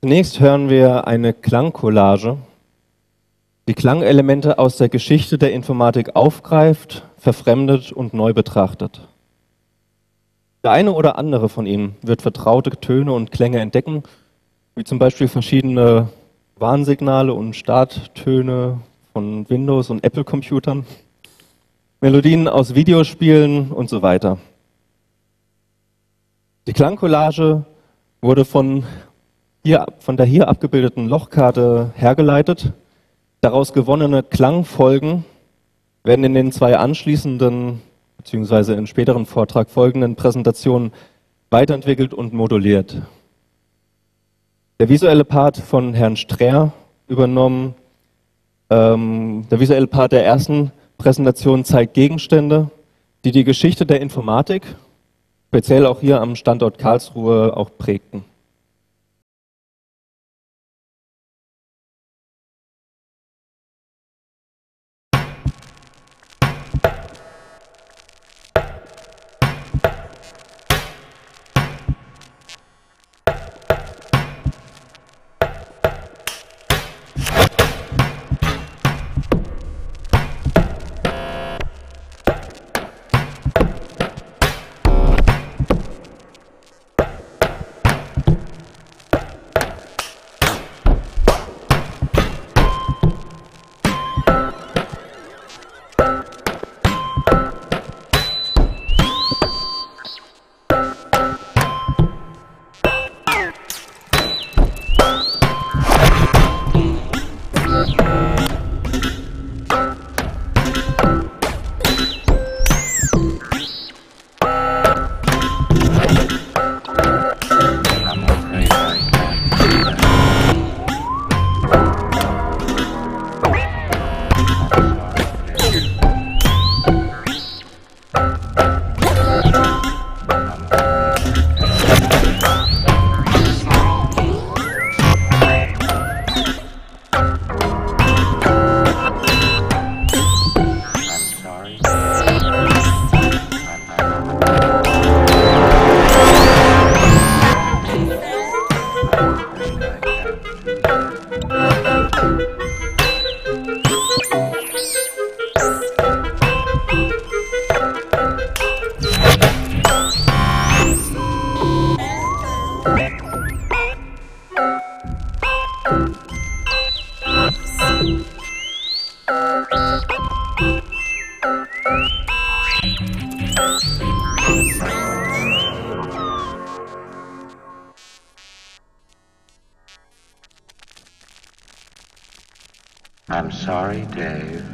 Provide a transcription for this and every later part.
Zunächst hören wir eine Klangcollage, die Klangelemente aus der Geschichte der Informatik aufgreift, verfremdet und neu betrachtet. Der eine oder andere von Ihnen wird vertraute Töne und Klänge entdecken, wie zum Beispiel verschiedene Warnsignale und Starttöne von Windows- und Apple-Computern, Melodien aus Videospielen und so weiter. Die Klangcollage wurde von, hier, von der hier abgebildeten Lochkarte hergeleitet. Daraus gewonnene Klangfolgen werden in den zwei anschließenden beziehungsweise in späteren Vortrag folgenden Präsentationen weiterentwickelt und moduliert. Der visuelle Part von Herrn Strehr übernommen. Ähm, der visuelle Part der ersten Präsentation zeigt Gegenstände, die die Geschichte der Informatik, speziell auch hier am Standort Karlsruhe, auch prägten. I'm sorry, Dave.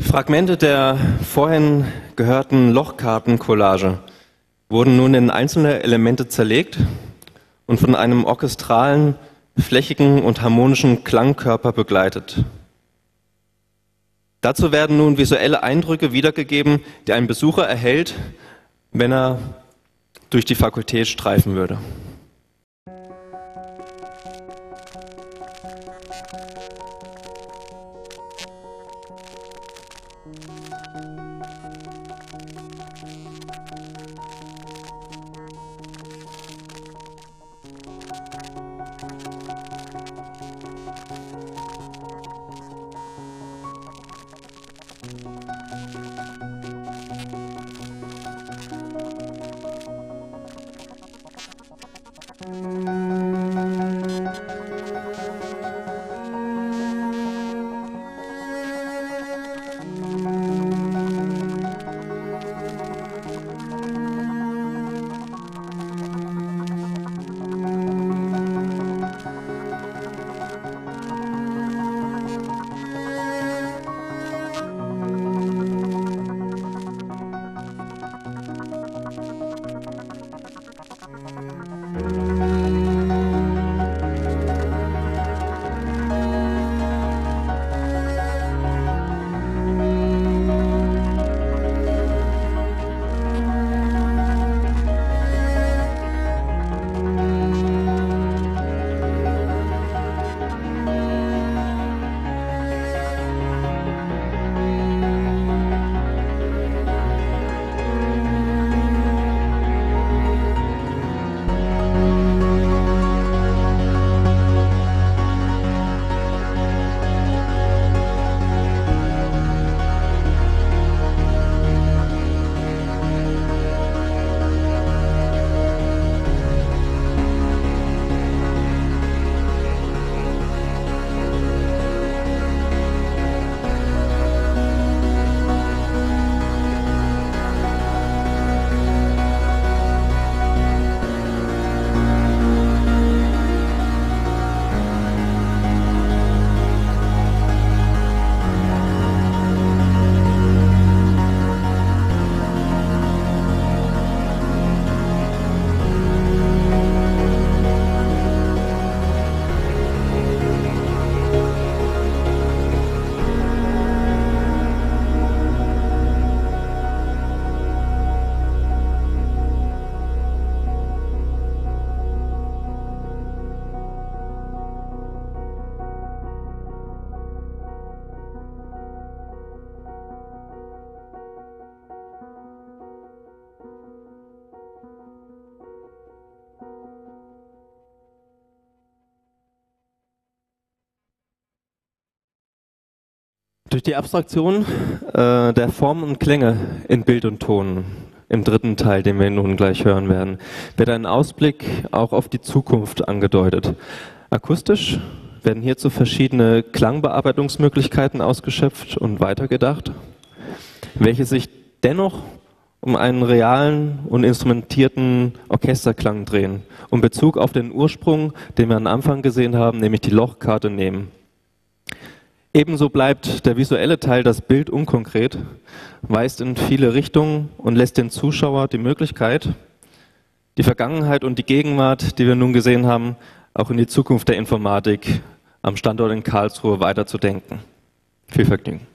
Fragmente der vorhin gehörten Lochkartencollage wurden nun in einzelne Elemente zerlegt und von einem orchestralen, flächigen und harmonischen Klangkörper begleitet. Dazu werden nun visuelle Eindrücke wiedergegeben, die ein Besucher erhält, wenn er durch die Fakultät streifen würde. Durch die Abstraktion äh, der Formen und Klänge in Bild und Ton im dritten Teil, den wir nun gleich hören werden, wird ein Ausblick auch auf die Zukunft angedeutet. Akustisch werden hierzu verschiedene Klangbearbeitungsmöglichkeiten ausgeschöpft und weitergedacht, welche sich dennoch um einen realen und instrumentierten Orchesterklang drehen und Bezug auf den Ursprung, den wir am Anfang gesehen haben, nämlich die Lochkarte nehmen. Ebenso bleibt der visuelle Teil, das Bild unkonkret, weist in viele Richtungen und lässt den Zuschauer die Möglichkeit, die Vergangenheit und die Gegenwart, die wir nun gesehen haben, auch in die Zukunft der Informatik am Standort in Karlsruhe weiterzudenken. Viel Vergnügen.